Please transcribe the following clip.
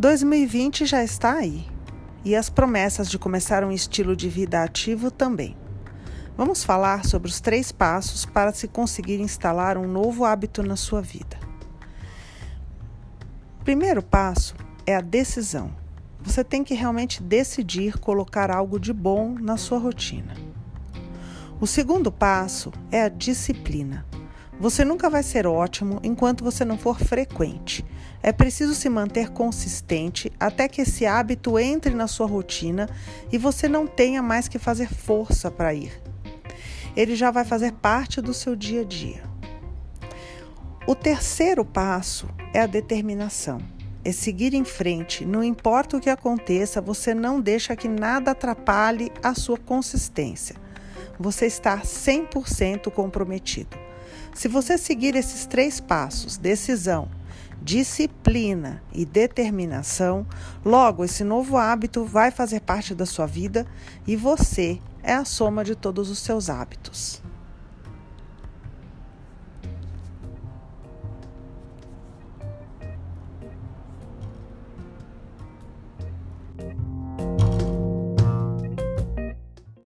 2020 já está aí e as promessas de começar um estilo de vida ativo também. Vamos falar sobre os três passos para se conseguir instalar um novo hábito na sua vida. Primeiro passo é a decisão. Você tem que realmente decidir colocar algo de bom na sua rotina. O segundo passo é a disciplina. Você nunca vai ser ótimo enquanto você não for frequente. É preciso se manter consistente até que esse hábito entre na sua rotina e você não tenha mais que fazer força para ir. Ele já vai fazer parte do seu dia a dia. O terceiro passo é a determinação. É seguir em frente, não importa o que aconteça, você não deixa que nada atrapalhe a sua consistência. Você está 100% comprometido. Se você seguir esses três passos, decisão, disciplina e determinação, logo esse novo hábito vai fazer parte da sua vida e você é a soma de todos os seus hábitos.